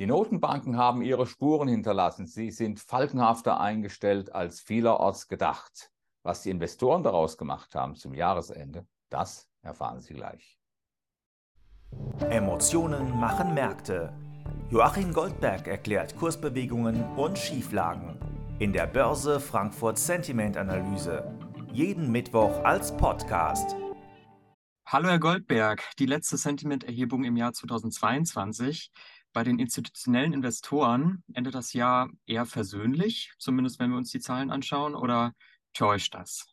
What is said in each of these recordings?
Die Notenbanken haben ihre Spuren hinterlassen. Sie sind falkenhafter eingestellt als vielerorts gedacht. Was die Investoren daraus gemacht haben zum Jahresende, das erfahren Sie gleich. Emotionen machen Märkte. Joachim Goldberg erklärt Kursbewegungen und Schieflagen in der Börse Frankfurt Sentiment Analyse. Jeden Mittwoch als Podcast. Hallo Herr Goldberg, die letzte Sentiment-Erhebung im Jahr 2022. Bei den institutionellen Investoren endet das Jahr eher versöhnlich, zumindest wenn wir uns die Zahlen anschauen, oder täuscht das?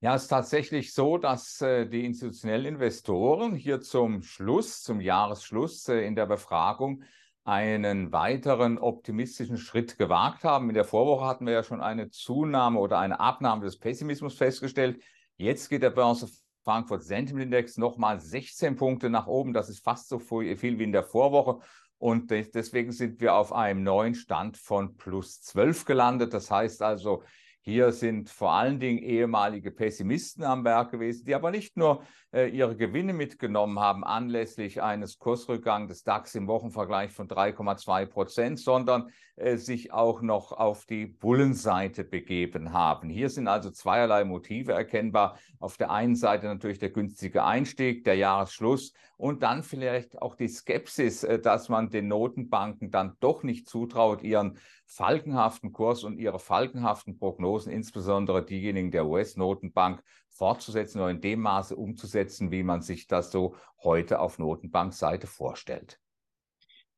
Ja, es ist tatsächlich so, dass äh, die institutionellen Investoren hier zum Schluss, zum Jahresschluss äh, in der Befragung einen weiteren optimistischen Schritt gewagt haben. In der Vorwoche hatten wir ja schon eine Zunahme oder eine Abnahme des Pessimismus festgestellt. Jetzt geht der Börse Frankfurt Sentiment Index nochmal 16 Punkte nach oben. Das ist fast so viel wie in der Vorwoche. Und deswegen sind wir auf einem neuen Stand von plus 12 gelandet. Das heißt also, hier sind vor allen Dingen ehemalige Pessimisten am Werk gewesen, die aber nicht nur äh, ihre Gewinne mitgenommen haben anlässlich eines Kursrückgangs des DAX im Wochenvergleich von 3,2 Prozent, sondern äh, sich auch noch auf die Bullenseite begeben haben. Hier sind also zweierlei Motive erkennbar. Auf der einen Seite natürlich der günstige Einstieg, der Jahresschluss und dann vielleicht auch die Skepsis, äh, dass man den Notenbanken dann doch nicht zutraut, ihren falkenhaften Kurs und ihre falkenhaften Prognosen, insbesondere diejenigen der US-Notenbank, fortzusetzen oder in dem Maße umzusetzen, wie man sich das so heute auf Notenbankseite vorstellt.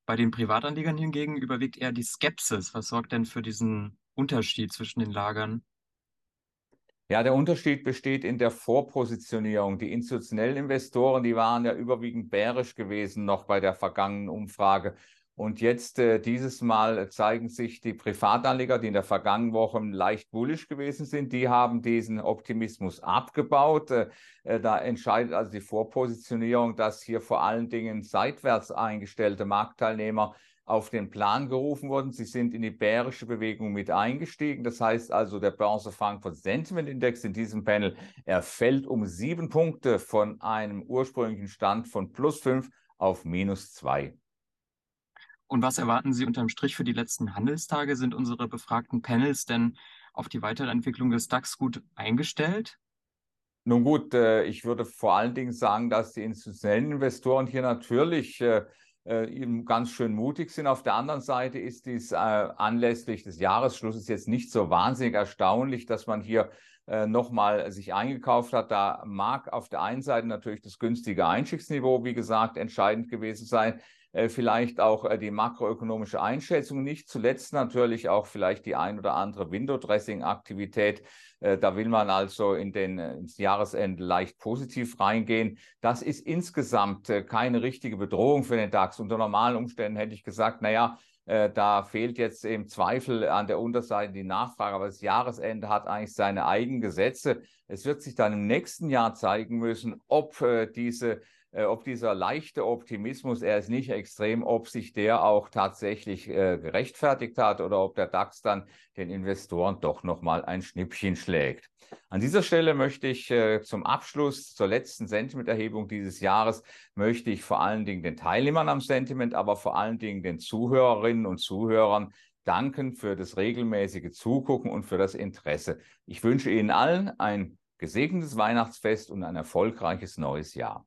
Bei den Privatanlegern hingegen überwiegt eher die Skepsis. Was sorgt denn für diesen Unterschied zwischen den Lagern? Ja, der Unterschied besteht in der Vorpositionierung. Die institutionellen Investoren, die waren ja überwiegend bärisch gewesen noch bei der vergangenen Umfrage. Und jetzt äh, dieses Mal zeigen sich die Privatanleger, die in der vergangenen Woche leicht bullisch gewesen sind, die haben diesen Optimismus abgebaut. Äh, äh, da entscheidet also die Vorpositionierung, dass hier vor allen Dingen seitwärts eingestellte Marktteilnehmer auf den Plan gerufen wurden. Sie sind in die bärische Bewegung mit eingestiegen. Das heißt also, der Börse Frankfurt Sentiment Index in diesem Panel, er fällt um sieben Punkte von einem ursprünglichen Stand von plus fünf auf minus zwei. Und was erwarten Sie unterm Strich für die letzten Handelstage? Sind unsere befragten Panels denn auf die weitere Entwicklung des DAX gut eingestellt? Nun gut, äh, ich würde vor allen Dingen sagen, dass die institutionellen Investoren hier natürlich äh, äh, ganz schön mutig sind. Auf der anderen Seite ist dies anlässlich des Jahresschlusses jetzt nicht so wahnsinnig erstaunlich, dass man hier nochmal sich eingekauft hat. Da mag auf der einen Seite natürlich das günstige Einstiegsniveau, wie gesagt, entscheidend gewesen sein. Äh, vielleicht auch äh, die makroökonomische Einschätzung, nicht zuletzt natürlich auch vielleicht die ein oder andere Window-Dressing-Aktivität. Äh, da will man also in den, ins Jahresende leicht positiv reingehen. Das ist insgesamt keine richtige Bedrohung für den DAX. Unter normalen Umständen hätte ich gesagt, naja, da fehlt jetzt im Zweifel an der Unterseite die Nachfrage, aber das Jahresende hat eigentlich seine eigenen Gesetze. Es wird sich dann im nächsten Jahr zeigen müssen, ob diese äh, ob dieser leichte Optimismus, er ist nicht extrem, ob sich der auch tatsächlich äh, gerechtfertigt hat oder ob der DAX dann den Investoren doch nochmal ein Schnippchen schlägt. An dieser Stelle möchte ich äh, zum Abschluss, zur letzten Sentimenterhebung dieses Jahres, möchte ich vor allen Dingen den Teilnehmern am Sentiment, aber vor allen Dingen den Zuhörerinnen und Zuhörern danken für das regelmäßige Zugucken und für das Interesse. Ich wünsche Ihnen allen ein gesegnetes Weihnachtsfest und ein erfolgreiches neues Jahr.